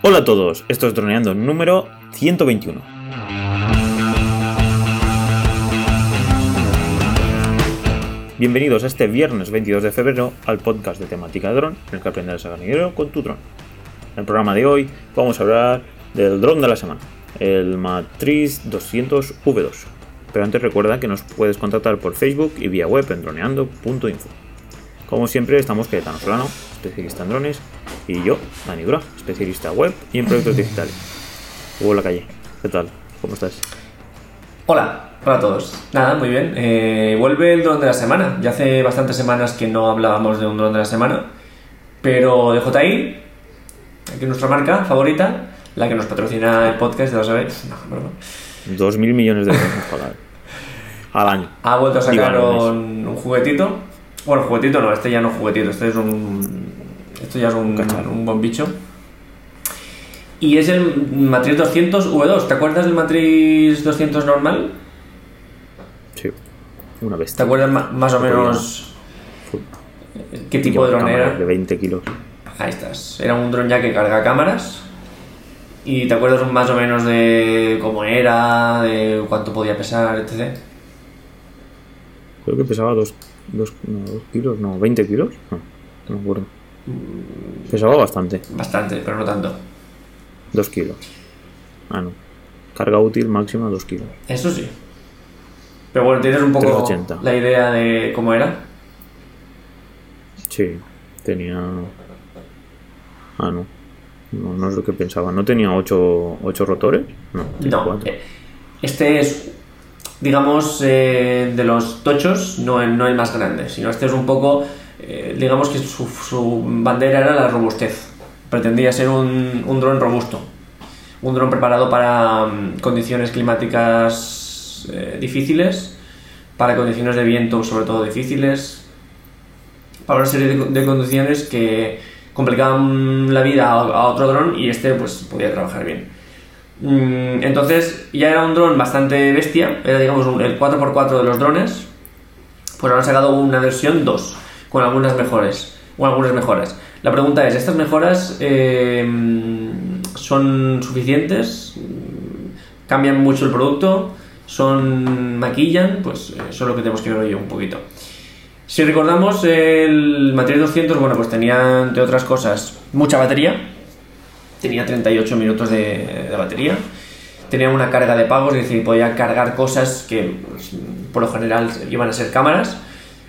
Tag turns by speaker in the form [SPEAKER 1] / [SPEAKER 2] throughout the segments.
[SPEAKER 1] Hola a todos, esto es Droneando número 121. Bienvenidos a este viernes 22 de febrero al podcast de temática de dron, en el que aprenderás a ganar con tu dron. En el programa de hoy vamos a hablar del dron de la semana, el Matriz 200V2. Pero antes recuerda que nos puedes contactar por Facebook y vía web en droneando.info. Como siempre estamos Cayetano Solano, especialista en drones, y yo, Dani Dura, especialista web y en proyectos digitales. Hugo La Calle, ¿qué tal? ¿Cómo estás?
[SPEAKER 2] Hola, hola a todos. Nada, muy bien. Eh, vuelve el dron de la semana. Ya hace bastantes semanas que no hablábamos de un dron de la semana, pero de JI, aquí nuestra marca favorita, la que nos patrocina el podcast, ya lo sabéis. No, broma.
[SPEAKER 1] Dos mil millones de euros pagar al año.
[SPEAKER 2] Ha vuelto a sacar un juguetito. Bueno, juguetito no, este ya no juguetito, este es un. Esto ya es un, un buen bicho. Y es el Matriz 200 V2. ¿Te acuerdas del Matriz 200 normal?
[SPEAKER 1] Sí, una
[SPEAKER 2] ¿Te
[SPEAKER 1] bestia.
[SPEAKER 2] acuerdas más o menos qué tipo de dron era?
[SPEAKER 1] De 20 kilos.
[SPEAKER 2] Ahí estás. Era un dron ya que carga cámaras. ¿Y te acuerdas más o menos de cómo era, de cuánto podía pesar, etc?
[SPEAKER 1] Creo que pesaba 2 dos, no, dos kilos, no, 20 kilos. No, no me acuerdo. Pesaba bastante,
[SPEAKER 2] Bastante, pero no tanto.
[SPEAKER 1] 2 kilos. Ah, no. Carga útil máxima 2 kilos.
[SPEAKER 2] Eso sí. Pero bueno, tienes un poco
[SPEAKER 1] 380.
[SPEAKER 2] la idea de cómo era.
[SPEAKER 1] Sí, tenía. Ah, no. No, no es lo que pensaba. ¿No tenía 8, rotores? No,
[SPEAKER 2] No,
[SPEAKER 1] 4.
[SPEAKER 2] eh, este es, digamos, eh, de los tochos, no el, no el más grande, sino este es un poco, eh, digamos que su, su bandera era la robustez. Pretendía ser un, un dron robusto, un dron preparado para mm, condiciones climáticas eh, difíciles, para condiciones de viento sobre todo difíciles, para una serie de, de condiciones que complicaban la vida a, a otro dron y este pues podía trabajar bien. Mm, Entonces ya era un dron bastante bestia, era digamos el 4x4 de los drones, pues ahora han sacado una versión 2 con algunas mejores, o algunas mejoras. La pregunta es, ¿estas mejoras eh, son suficientes? ¿Cambian mucho el producto? ¿Son maquillan? Pues eh, eso es lo que tenemos que ver hoy un poquito. Si recordamos, el Material 200, bueno, pues tenía, entre otras cosas, mucha batería. Tenía 38 minutos de, batería. Tenía una carga de pagos, es decir, podía cargar cosas que pues, por lo general iban a ser cámaras.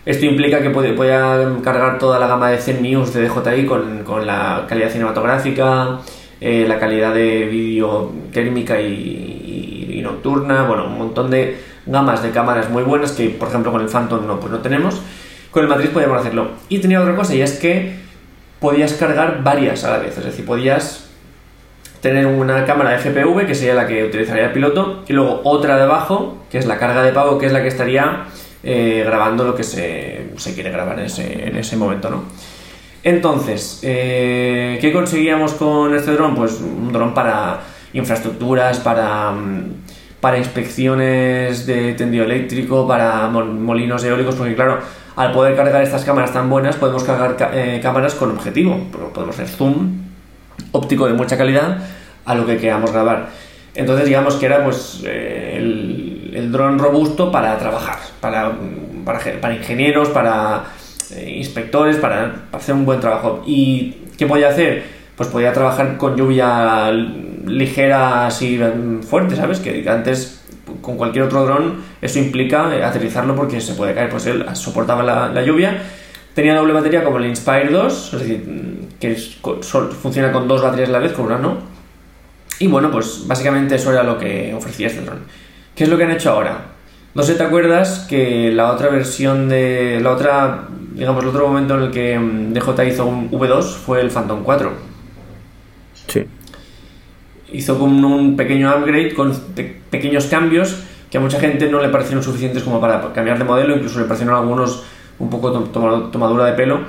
[SPEAKER 2] Esto implica que podía, podía cargar toda la gama de 100 news de DJI con, con la calidad cinematográfica, eh, la calidad de vídeo térmica y, y- y nocturna, bueno, un montón de gamas de cámaras muy buenas que, por ejemplo, con el Phantom no, pues no tenemos. Con el Matrix podíamos hacerlo. Y tenía otra cosa, y es que podías cargar varias a la vez, es decir, podías tener una cámara GPV, que sería la que utilizaría el piloto, y luego otra debajo, que es la carga de pago, que es la que estaría eh, grabando lo que se, se quiere grabar en ese, en ese momento, ¿no? Entonces, eh, ¿qué conseguíamos con este dron? Pues un dron para infraestructuras, para, mm, para inspecciones de tendido eléctrico, para mol- molinos eólicos, porque claro, al poder cargar estas cámaras tan buenas, podemos cargar ca- eh, cámaras con objetivo, podemos hacer zoom, óptico de mucha calidad a lo que queramos grabar. Entonces digamos que era pues eh, el, dron robusto para trabajar, para, para, ge- para ingenieros, para eh, inspectores, para, para hacer un buen trabajo. ¿Y qué podía hacer? Pues podía trabajar con lluvia ligera así mm, fuerte, ¿sabes? Que antes con cualquier otro dron eso implica eh, aterrizarlo porque se puede caer. Pues él soportaba la lluvia. Tenía doble batería como el Inspire 2, es decir, que es con- sol- funciona con dos baterías a la vez, con una no. Y bueno, pues básicamente eso era lo que ofrecía este dron. ¿Qué es lo que han hecho ahora? No sé, ¿te acuerdas que la otra versión de. La otra. Digamos, el otro momento en el que mm, DJI hizo un V2 fue el Phantom 4.
[SPEAKER 1] Sí.
[SPEAKER 2] Hizo como un pequeño upgrade con pe- pequeños cambios que a mucha gente no le parecieron suficientes como para cambiar de modelo, incluso le parecieron algunos un poco to- toma- tomadura de pelo.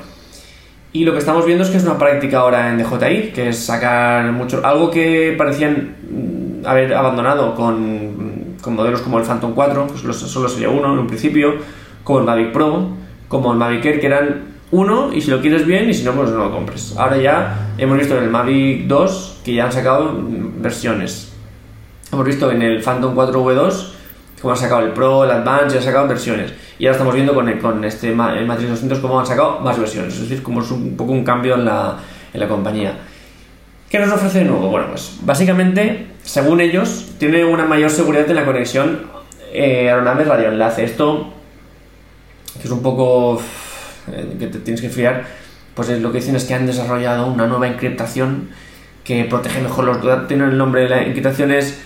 [SPEAKER 2] Y lo que estamos viendo es que es una práctica ahora en DJI, que es sacar mucho. Algo que parecían mm, haber abandonado con, con modelos como el Phantom 4, pues los- solo sería uno en un principio, como el Mavic Pro, como el Mavic Air, que eran uno y si lo quieres bien y si no, pues no lo compres. Ahora ya hemos visto en el Mavic 2 que ya han sacado versiones. Hemos visto en el Phantom 4V2 cómo han sacado el Pro, el Advance, han sacado versiones. Y ahora estamos viendo con, con este el Matrix 200 cómo han sacado más versiones. Es decir, como es un poco un cambio en la, en la compañía. ¿Qué nos ofrece de nuevo? Bueno, pues básicamente, según ellos, tiene una mayor seguridad en la conexión eh, aeronave radioenlace. Esto, que es un poco eh, que te tienes que fiar, pues es lo que dicen es que han desarrollado una nueva encriptación que protege mejor los datos. Tiene el nombre de la encriptación es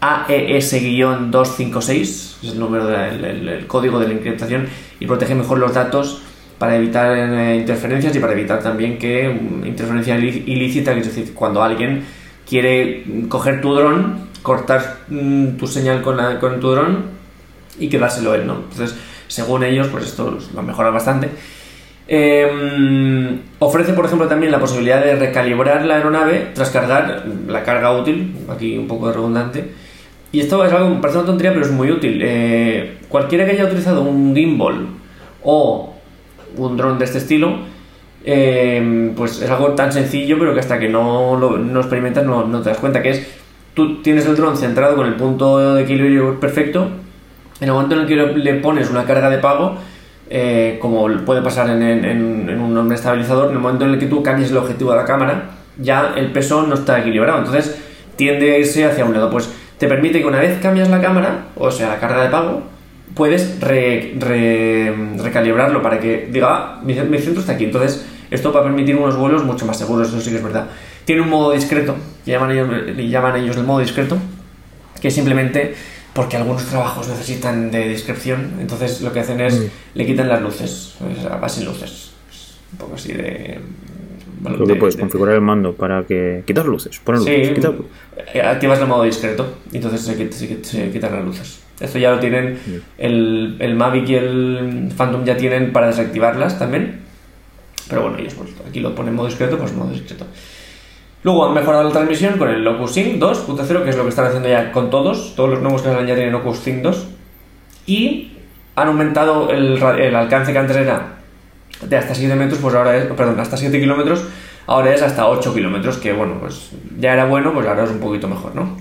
[SPEAKER 2] AES-256, es el número del código de la encriptación, y protege mejor los datos para evitar eh, interferencias y para evitar también que mm, interferencia ilícita, es decir, cuando alguien quiere coger tu dron, cortar mm, tu señal con, con tu dron y quedárselo él, ¿no? Entonces, según ellos, pues esto lo mejora bastante. Em, ofrece, por ejemplo, también la posibilidad de recalibrar la aeronave tras cargar la carga útil, aquí un poco redundante. Y esto es algo, parece una tontería, pero es muy útil. Eh, cualquiera que haya utilizado un gimbal o un dron de este estilo, eh, pues es algo tan sencillo, pero que hasta que no lo no experimentas no, te das cuenta que es, tú tienes el dron centrado con el punto de equilibrio perfecto, en el momento en el que le pones una carga de pago, eh, como puede pasar en, en, en, un estabilizador, en el momento en el que tú cambies el objetivo de la cámara, ya el peso no está equilibrado, entonces tiende a irse hacia un lado. Pues te permite que una vez cambias la cámara, o sea, la carga de pago, puedes recalibrarlo para que diga, ah, mi, centro está aquí. Entonces, esto va a permitir unos vuelos mucho más seguros, eso sí que es verdad. Tiene un modo discreto, que llaman ellos, llaman ellos el modo discreto, que es simplemente porque algunos trabajos necesitan de discreción, entonces lo que hacen es mm. le quitan las luces, va sin luces. Un poco así de.
[SPEAKER 1] Lo que puedes configurar el mando para que. Quitas luces, poner luces,
[SPEAKER 2] sí, Activas el modo discreto, entonces se quitan las luces. Esto ya lo tienen, el, el, Mavic y el Phantom ya tienen para desactivarlas también. Pero bueno, ellos pues, aquí lo ponen en modo discreto, pues modo discreto. Luego han mejorado la transmisión con el Locus Sync 2.0, que es lo que están haciendo ya con todos. Todos los nuevos que salen ya tienen Locus Sync 2. Y han aumentado el, el, alcance que antes era de hasta 7 metros, pues ahora es, perdón, hasta 7 kilómetros, ahora es hasta 8 kilómetros, que bueno, pues ya era bueno, pues ahora es un poquito mejor, ¿no?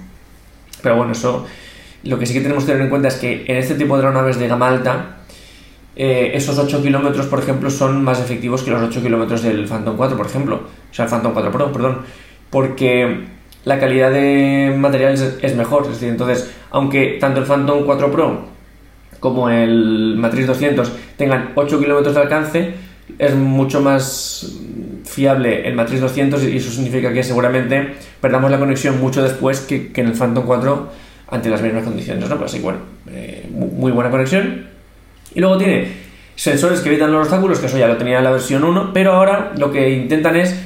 [SPEAKER 2] Pero bueno, eso lo que sí que tenemos que tener en cuenta es que en este tipo de aeronaves de gama alta, eh, esos 8 kilómetros, por ejemplo, son más efectivos que los 8 kilómetros del Phantom 4, por ejemplo. O sea, el Phantom 4 Pro, perdón. Porque la calidad de materiales es mejor. Es decir, entonces, aunque tanto el Phantom 4 Pro como el Matrix 200 tengan 8 kilómetros de alcance, es mucho más fiable el Matrix 200 y eso significa que seguramente perdamos la conexión mucho después que, que en el Phantom 4 ante las mismas condiciones, ¿no? Pues así, bueno, eh, muy buena conexión. Y luego tiene sensores que evitan los obstáculos, que eso ya lo tenía en la versión 1, pero ahora lo que intentan es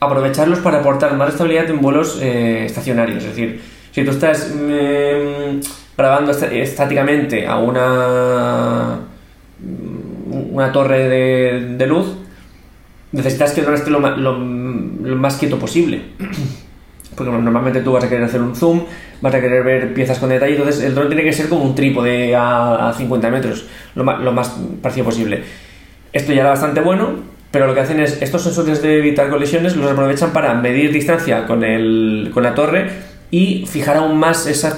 [SPEAKER 2] aprovecharlos para aportar más estabilidad en vuelos eh, estacionarios. Es decir, si tú estás mm, grabando estáticamente a una, una torre de, luz, necesitas que el esté lo más quieto posible porque normalmente tú vas a querer hacer un zoom, vas a querer ver piezas con detalle, entonces el dron tiene que ser como un trípode a, a 50 metros, lo lo más parecido posible. Esto ya era bastante bueno, pero lo que hacen es, estos sensores de evitar colisiones los aprovechan para medir distancia con, el, con la torre y fijar aún más esa,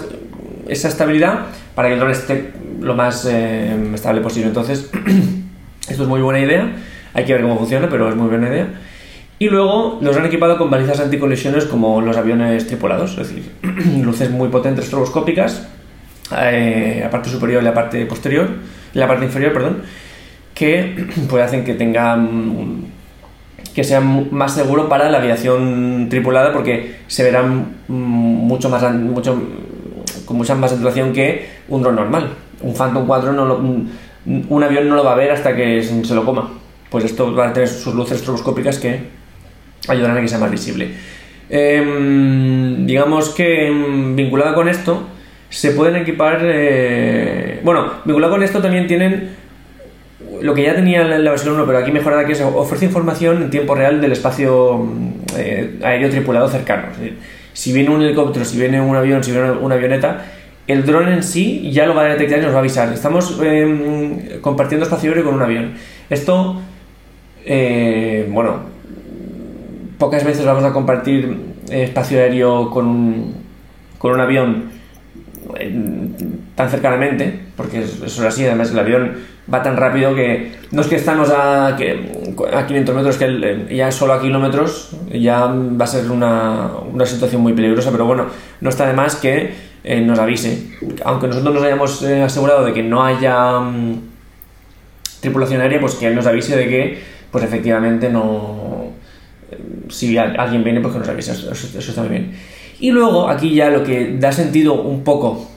[SPEAKER 2] esa estabilidad para que el dron esté lo más eh, estable posible. Entonces, esto es muy buena idea, hay que ver cómo funciona, pero es muy buena idea. Y luego los han equipado con balizas anticolisiones como los aviones tripulados, es decir, luces muy potentes estroboscópicas, eh, la parte superior y la parte posterior, la parte inferior, perdón, que pues hacen que tengan que sea más seguro para la aviación tripulada porque se verán mucho más mucho con mucha más saturación que un dron normal. Un Phantom 4 no un avión no lo va a ver hasta que se lo coma. Pues esto va a tener sus luces estroboscópicas que ayudarán a que sea más visible. Em, digamos que em, vinculada con esto, se pueden equipar. Eh, bueno, vinculado con esto también tienen lo que ya tenía en la versión 1, pero aquí mejorada, que es ofrece información en tiempo real del espacio eh, aéreo tripulado cercano. si viene un helicóptero, si viene un avión, si viene una avioneta, el dron en sí ya lo va a detectar y nos va a avisar. Estamos em, compartiendo espacio aéreo con un avión. Esto eh, bueno, pocas veces vamos a compartir espacio aéreo con un, con un avión tan cercanamente, porque eso es así, además el avión va tan rápido que no es que estamos a, a 500 metros, que ya solo a kilómetros ya va a ser una, una situación muy peligrosa, pero bueno, no está de más que eh, nos avise. Aunque nosotros nos hayamos eh, asegurado de que no haya mm, tripulación aérea, pues que nos avise de que, pues efectivamente no... Eh, si alguien viene, pues que nos avise, eso, eso está muy bien. Y luego aquí ya lo que da sentido un poco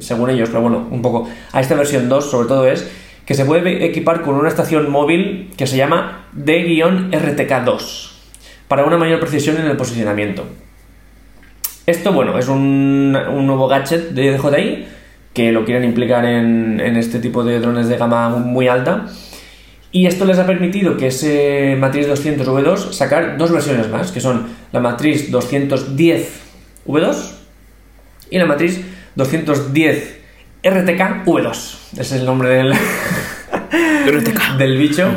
[SPEAKER 2] según ellos, pero bueno, un poco a esta versión 2 sobre todo es que se puede equipar con una estación móvil que se llama D-RTK2 para una mayor precisión en el posicionamiento. Esto, bueno, es un, nuevo gadget de DJI que lo quieren implicar en, este tipo de drones de gama muy alta. Y esto les ha permitido que ese Matrix 200 V2 sacar dos versiones más, que son la Matrix 210 V2 y la Matrix 210 RTK V2. Ese es el nombre del, del bicho.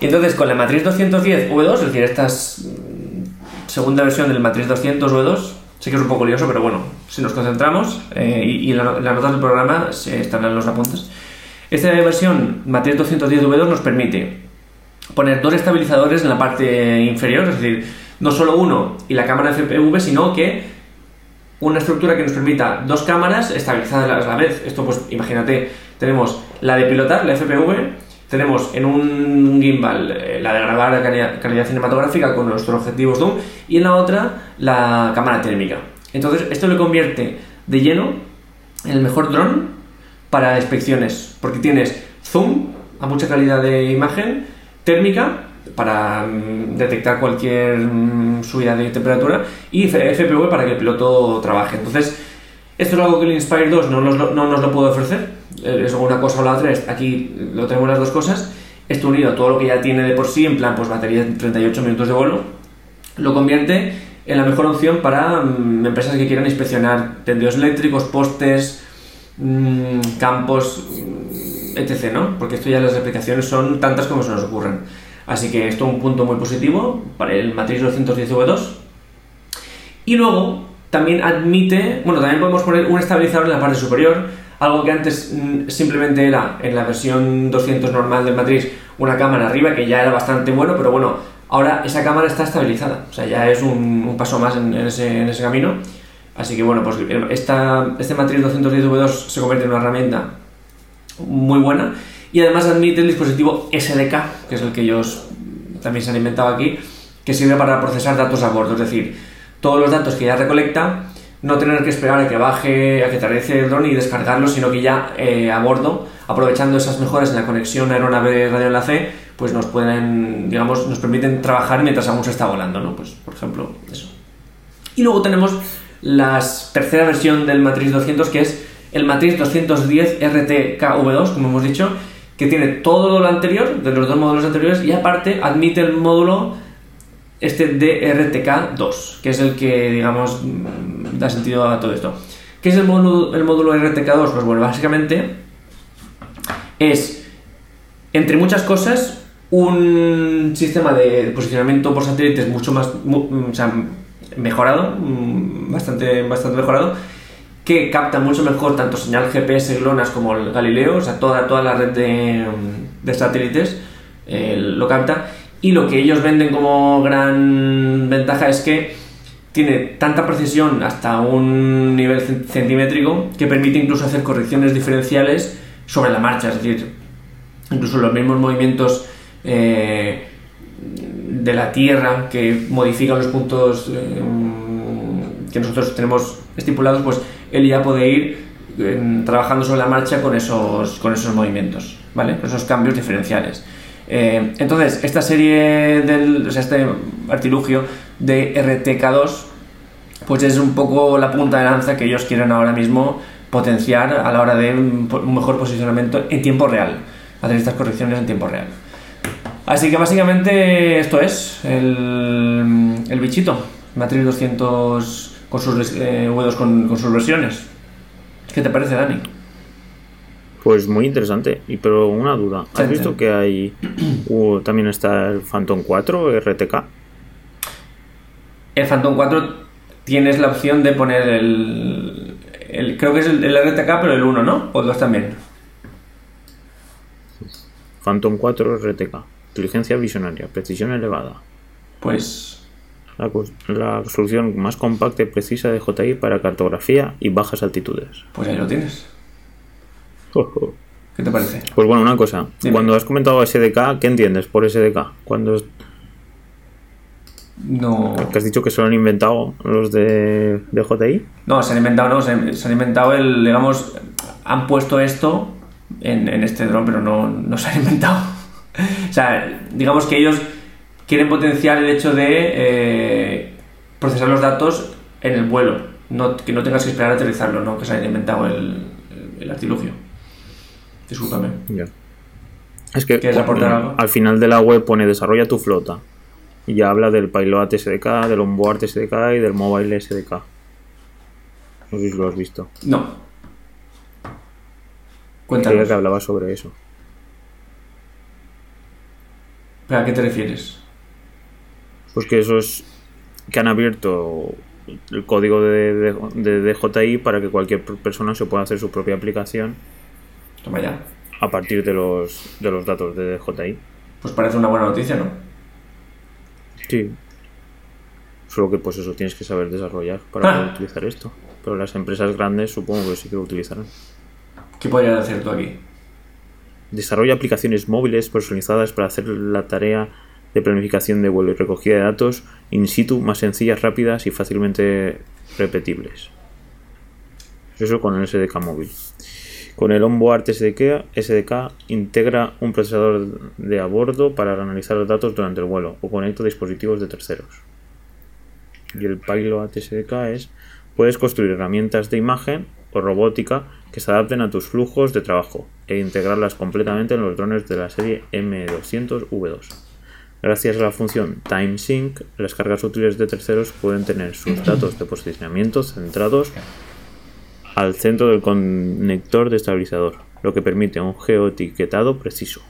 [SPEAKER 2] Y entonces con la matriz 210 V2, es decir, esta mm, segunda versión del matriz 200 V2, sé que es un poco lioso, pero bueno, si nos concentramos eh, y, la, las notas del programa están en los apuntes. Esta versión matriz 210 V2 nos permite poner dos estabilizadores en la parte inferior, es decir, no solo uno y la cámara FPV, sino que una estructura que nos permita dos cámaras estabilizadas a la vez. Esto pues imagínate, tenemos la de pilotar, la FPV, tenemos en un gimbal eh, la de grabar calidad, calidad cinematográfica con nuestros objetivos zoom y en la otra la cámara térmica. Entonces esto le convierte de lleno en el mejor dron para inspecciones, porque tienes zoom a mucha calidad de imagen, térmica para mm, detectar cualquier mm, subida de temperatura y FPV para que el piloto trabaje. Entonces, esto es algo que el Inspire 2 no nos, lo, no nos lo puede ofrecer, es una cosa o la otra, aquí lo tenemos las dos cosas, esto unido a todo lo que ya tiene de por sí, en plan pues batería de 38 minutos de vuelo, lo convierte en la mejor opción para mm, empresas que quieran inspeccionar tendidos eléctricos, postes, campos, etc. ¿no? Porque esto ya las aplicaciones son tantas como se nos ocurren. Así que esto es un punto muy positivo para el matriz 210V2. Y luego también admite, bueno, también podemos poner un estabilizador en la parte superior, algo que antes mm, simplemente era en la versión 200 normal del matriz una cámara arriba que ya era bastante bueno, pero bueno, ahora esa cámara está estabilizada, o sea, ya es un, paso más en, ese, camino. Así que bueno, pues esta, este matriz 210V2 se convierte en una herramienta muy buena. Y además admite el dispositivo SDK, que es el que ellos también se han inventado aquí, que sirve para procesar datos a bordo, es decir, todos los datos que ya recolecta, no tener que esperar a que baje, a que aterrice el dron y descargarlo, sino que ya eh, a bordo, aprovechando esas mejoras en la conexión aeronave radioenlace, pues nos pueden, digamos, nos permiten trabajar mientras aún se está volando, ¿no? Pues, por ejemplo, eso. Y luego tenemos la tercera versión del Matrix 200, que es el Matrix 210 RTKV2, como hemos dicho, que tiene todo lo anterior, de los dos módulos anteriores, y aparte admite el módulo este DRTK2, que es el que, digamos, da sentido a todo esto. ¿Qué es el módulo, el módulo RTK2? Pues bueno, básicamente es, entre muchas cosas, un sistema de posicionamiento por satélites mucho más, o sea, mejorado, mm, bastante, bastante mejorado, que capta mucho mejor tanto señal GPS GLONASS como el Galileo, o sea, toda, toda la red de, satélites eh, lo capta. Y lo que ellos venden como gran ventaja es que tiene tanta precisión hasta un nivel centimétrico que permite incluso hacer correcciones diferenciales sobre la marcha, es decir, incluso los mismos movimientos eh, de la Tierra que modifican los puntos eh, que nosotros tenemos estipulados, pues él ya puede ir trabajando sobre la marcha con esos, con esos movimientos, ¿vale? Con esos cambios diferenciales. Eh, entonces, esta serie del, o sea, este artilugio de RTK2, pues es un poco la punta de lanza que ellos quieren ahora mismo potenciar a la hora de un, mejor posicionamiento en tiempo real, hacer estas correcciones en tiempo real. Así que básicamente esto es el, el bichito, Matrix 200 con sus eh, con, sus versiones. ¿Qué te parece, Dani?
[SPEAKER 1] Pues muy interesante. Y pero una duda. ¿Has visto que hay uh, también está el Phantom 4 RTK?
[SPEAKER 2] El Phantom 4 tienes la opción de poner el, el- creo que es el, el RTK, pero el 1, ¿no? O el 2 también.
[SPEAKER 1] Phantom 4 RTK. Inteligencia visionaria, precisión elevada.
[SPEAKER 2] Pues
[SPEAKER 1] La, la solución más compacta y precisa de JI para cartografía y bajas altitudes.
[SPEAKER 2] pues ahí lo tienes. ¿Qué te parece?
[SPEAKER 1] Pues bueno, una cosa.
[SPEAKER 2] Dime.
[SPEAKER 1] Cuando has comentado SDK, ¿qué entiendes por SDK? Cuando
[SPEAKER 2] No,
[SPEAKER 1] que has dicho que se lo han inventado los de, de JI.
[SPEAKER 2] no se han inventado, no, se, se han inventado el, digamos, han puesto esto en, en este dron, pero no, no se han inventado. o sea, digamos que ellos quieren potenciar el hecho de eh, procesar los datos en el vuelo, no, que no tengas que esperar a aterrizarlo, no que se hayan inventado el, el artilugio. Discúlpame.
[SPEAKER 1] Ya. Es que
[SPEAKER 2] ¿Quieres aportar
[SPEAKER 1] mm, al final de la web pone desarrolla tu flota. Y ya habla del Pilot SDK, del Onboard SDK y del Mobile SDK. No sé si lo has visto.
[SPEAKER 2] No.
[SPEAKER 1] Creía
[SPEAKER 2] Cuéntanos.
[SPEAKER 1] que hablaba sobre eso.
[SPEAKER 2] ¿Pero ¿A qué te refieres?
[SPEAKER 1] Pues que eso es que han abierto el código de, de, de DJI para que cualquier persona se pueda hacer su propia aplicación
[SPEAKER 2] Toma ya.
[SPEAKER 1] a partir de los, de los datos de DJI.
[SPEAKER 2] Pues parece una buena noticia, ¿no?
[SPEAKER 1] Sí. Solo que pues eso tienes que saber desarrollar para
[SPEAKER 2] Ah.
[SPEAKER 1] poder utilizar esto. Pero las empresas grandes supongo que sí que lo utilizarán.
[SPEAKER 2] ¿Qué podrías hacer tú aquí?
[SPEAKER 1] Desarrolla aplicaciones móviles personalizadas para hacer la tarea de planificación de vuelo y recogida de datos in situ más sencillas, rápidas y fácilmente repetibles. Eso con el SDK móvil. Con el onboard SDK, SDK integra un procesador de a bordo para analizar los datos durante el vuelo o conecta dispositivos de terceros. Y el Pilot SDK es puedes construir herramientas de imagen o robótica que se adapten a tus flujos de trabajo e integrarlas completamente en los drones de la serie M200V2. Gracias a la función TimeSync, las cargas útiles de terceros pueden tener sus datos de posicionamiento centrados al centro del conector de estabilizador, lo que permite un geoetiquetado preciso.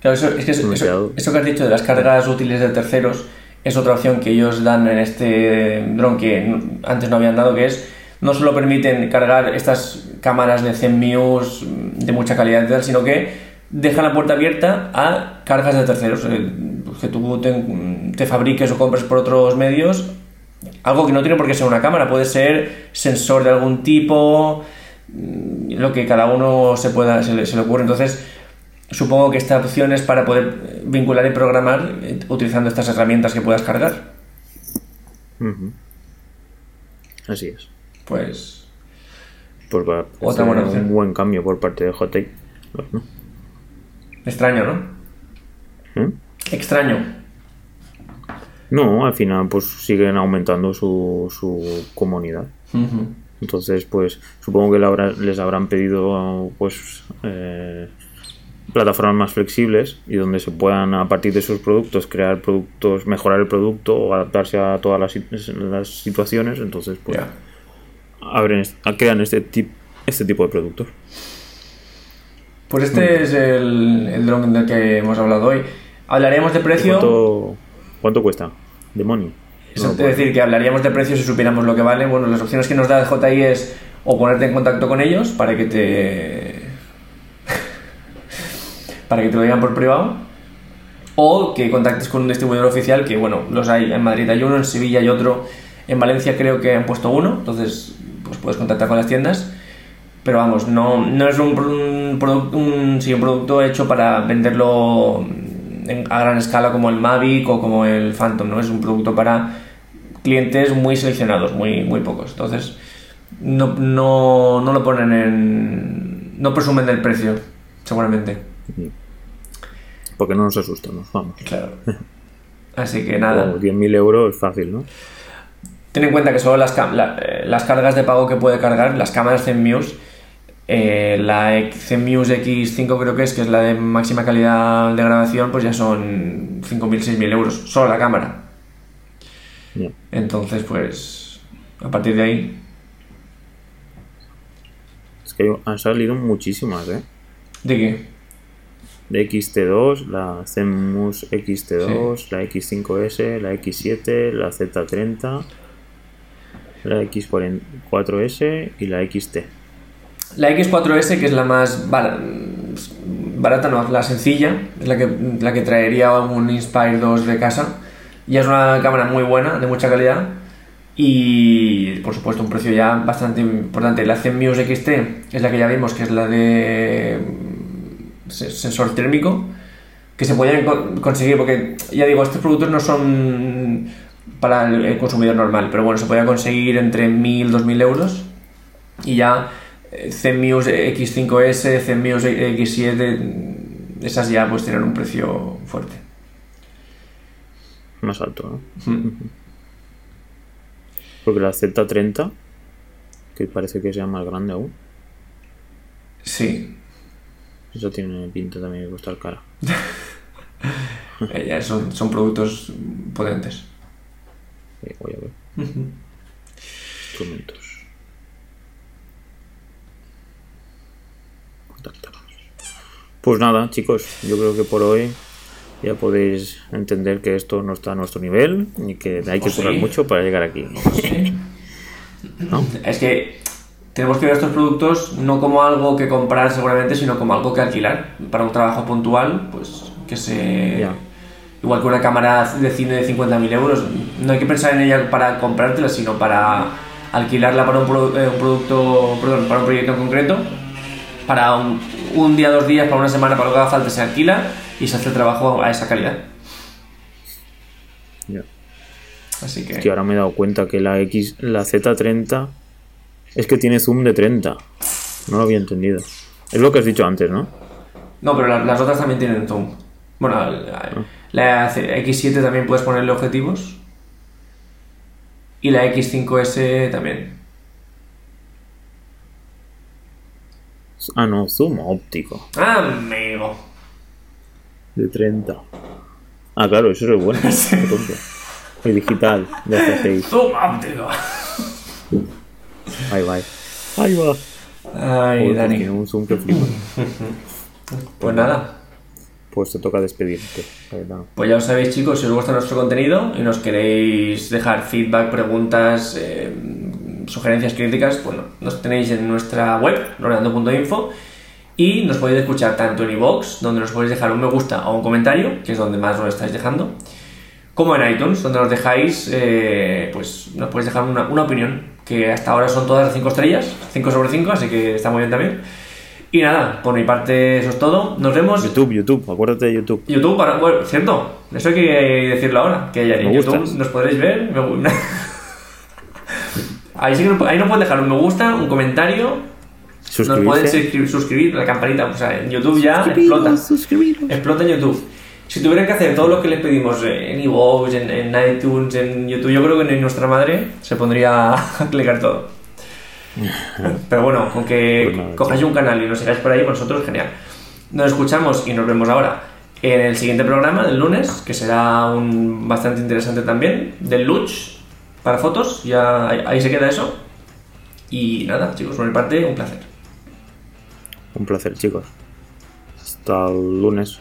[SPEAKER 2] Claro, eso, es que eso, eso- eso que has dicho de las cargas útiles de terceros es otra opción que ellos dan en este dron que antes no habían dado, que es no solo permiten cargar estas cámaras de CMUs de mucha calidad tal, sino que dejan la puerta abierta a cargas de terceros, eh, que tú te, te fabriques o compres por otros medios, algo que no tiene por qué ser una cámara, puede ser sensor de algún tipo, mm, lo que cada uno se pueda se le, se le ocurre. Entonces, supongo que esta opción es para poder vincular y programar eh, utilizando estas herramientas que puedas cargar.
[SPEAKER 1] Así es.
[SPEAKER 2] Pues
[SPEAKER 1] Pues va a
[SPEAKER 2] Otra buena opción.
[SPEAKER 1] un buen cambio por parte de JTI. Bueno,
[SPEAKER 2] extraño, ¿no?
[SPEAKER 1] ¿eh?
[SPEAKER 2] Extraño.
[SPEAKER 1] No, al final pues siguen aumentando su, su comunidad. Entonces, pues supongo que les habrán pedido pues eh, plataformas más flexibles y donde se puedan a partir de sus productos crear productos, mejorar el producto o adaptarse a todas las, sit- las situaciones. Entonces, pues abren, crean este, tip, este tipo de productos.
[SPEAKER 2] Pues este es el, el dron del que hemos hablado hoy. Hablaremos de precio.
[SPEAKER 1] ¿Cuánto, cuesta? ¿De money?
[SPEAKER 2] Eso es decir, que hablaríamos de precios si supiéramos lo que vale. Bueno, las opciones que nos da JI es o ponerte en contacto con ellos para que te. para que te lo digan por privado. O que contactes con un distribuidor oficial, que bueno, los hay en Madrid hay uno, en Sevilla hay otro, en Valencia creo que han puesto uno, entonces pues puedes contactar con las tiendas. Pero vamos, no, no es un, un, un, sí, un producto hecho para venderlo en- a gran escala como el Mavic o como el Phantom, ¿no? Es un producto para clientes muy seleccionados, muy, muy pocos. Entonces, no, no, no lo ponen en... no presumen del precio, seguramente.
[SPEAKER 1] Porque no nos asustamos, vamos.
[SPEAKER 2] Claro. Así que nada.
[SPEAKER 1] O 10.000 euros es fácil, ¿no?
[SPEAKER 2] Ten en cuenta que solo las, la- eh, las cargas de pago que puede cargar, las cámaras CMUS, eh, la X- CMUS X5 creo que es, que es la de máxima calidad de grabación, pues ya son 5.000, 6.000 euros, solo la cámara. Entonces, pues, a partir de ahí,
[SPEAKER 1] Es que han salido muchísimas, ¿eh?
[SPEAKER 2] ¿De qué?
[SPEAKER 1] De XT2, la Zenmus XT2, la X5S, la X7, la Z30, la X4S y la XT.
[SPEAKER 2] La X4S, que es la más bar- barata, no, la sencilla, es la que, la que traería un Inspire 2 de casa. Ya es una cámara muy buena, de mucha calidad. Y por supuesto, un precio ya bastante importante. La Zenmuse XT es la que ya vimos, que es la de se- sensor térmico, que se podían co- conseguir, porque ya digo, estos productos no son para el consumidor normal, pero bueno, se podía conseguir entre 1.000 y 2.000 euros. Y ya Zenmuse X5S, Zenmuse X7, esas ya pues tienen un precio fuerte.
[SPEAKER 1] Más alto, ¿no?
[SPEAKER 2] Mm.
[SPEAKER 1] Porque la Z30, que parece que sea más grande aún,
[SPEAKER 2] Sí,
[SPEAKER 1] esa tiene pinta también de costar cara.
[SPEAKER 2] eh, ya son, son productos potentes.
[SPEAKER 1] Eh, voy a ver. Instrumentos. Pues nada, chicos, yo creo que por hoy ya podéis entender que esto no está a nuestro nivel y que hay que
[SPEAKER 2] sí.
[SPEAKER 1] currar mucho para llegar aquí. ¿No?
[SPEAKER 2] Es que tenemos que ver estos productos no como algo que comprar seguramente, sino como algo que alquilar para un trabajo puntual, pues que se...
[SPEAKER 1] Ya.
[SPEAKER 2] Igual que una cámara de cine de 50.000 euros, no hay que pensar en ella para comprártela, sino para alquilarla para un, pro- eh, un producto, perdón, para un proyecto en concreto, para un, un día, dos días, para una semana, para lo que haga falta, se alquila y se hace el trabajo a esa calidad.
[SPEAKER 1] Ya.
[SPEAKER 2] Así que...
[SPEAKER 1] Que ahora me he dado cuenta que la X, la Z30 es que tiene zoom de 30. No lo había entendido. Es lo que has dicho antes, ¿no?
[SPEAKER 2] No, pero la- las otras también tienen zoom. Bueno, la, la X7 también puedes ponerle objetivos. Y la X5S también.
[SPEAKER 1] Ah, no, zoom óptico.
[SPEAKER 2] Ah, amigo.
[SPEAKER 1] De 30. Ah, claro, eso es bueno. El digital de hace 6.
[SPEAKER 2] Zoom óptico.
[SPEAKER 1] Ahí va. Ahí va.
[SPEAKER 2] Ay,
[SPEAKER 1] Joder,
[SPEAKER 2] Dani.
[SPEAKER 1] Tiene un zoom que flipa.
[SPEAKER 2] Pues nada.
[SPEAKER 1] Pues te toca despedirte.
[SPEAKER 2] Pues ya lo sabéis, chicos, si os gusta nuestro contenido y nos queréis dejar feedback, preguntas, eh, sugerencias, críticas, bueno, nos tenéis en nuestra web, loreando.info, y nos podéis escuchar tanto en iVoox, donde nos podéis dejar un me gusta o un comentario, que es donde más nos estáis dejando, como en iTunes, donde nos dejáis, eh, pues nos podéis dejar una, una opinión, que hasta ahora son todas de 5 estrellas, 5 sobre 5, así que está muy bien también. Y nada, por mi parte eso es todo. Nos vemos
[SPEAKER 1] YouTube, YouTube, acuérdate de YouTube.
[SPEAKER 2] YouTube, para, bueno, cierto, eso hay que decirlo ahora, que en YouTube
[SPEAKER 1] gustas.
[SPEAKER 2] nos podréis ver. me ahí, sí que no, ahí no pueden dejar un me gusta, un comentario, nos pueden
[SPEAKER 1] Suscribirse.
[SPEAKER 2] suscri- suscribir, la campanita, o sea, en YouTube ya explota, explota en YouTube. Si tuvieran que hacer todo lo que les pedimos en iVoox, en, en iTunes, en YouTube, yo creo que ni nuestra madre se pondría a clicar todo. Pero bueno, con que
[SPEAKER 1] Pues
[SPEAKER 2] cojáis un canal y nos sigáis por ahí, pues nosotros genial. Nos escuchamos y nos vemos ahora en el siguiente programa del lunes, que será un bastante interesante también, del Luch para fotos. Ya ahí, se queda eso. Y nada, chicos, por mi parte, un placer.
[SPEAKER 1] Un placer, chicos. Hasta el lunes.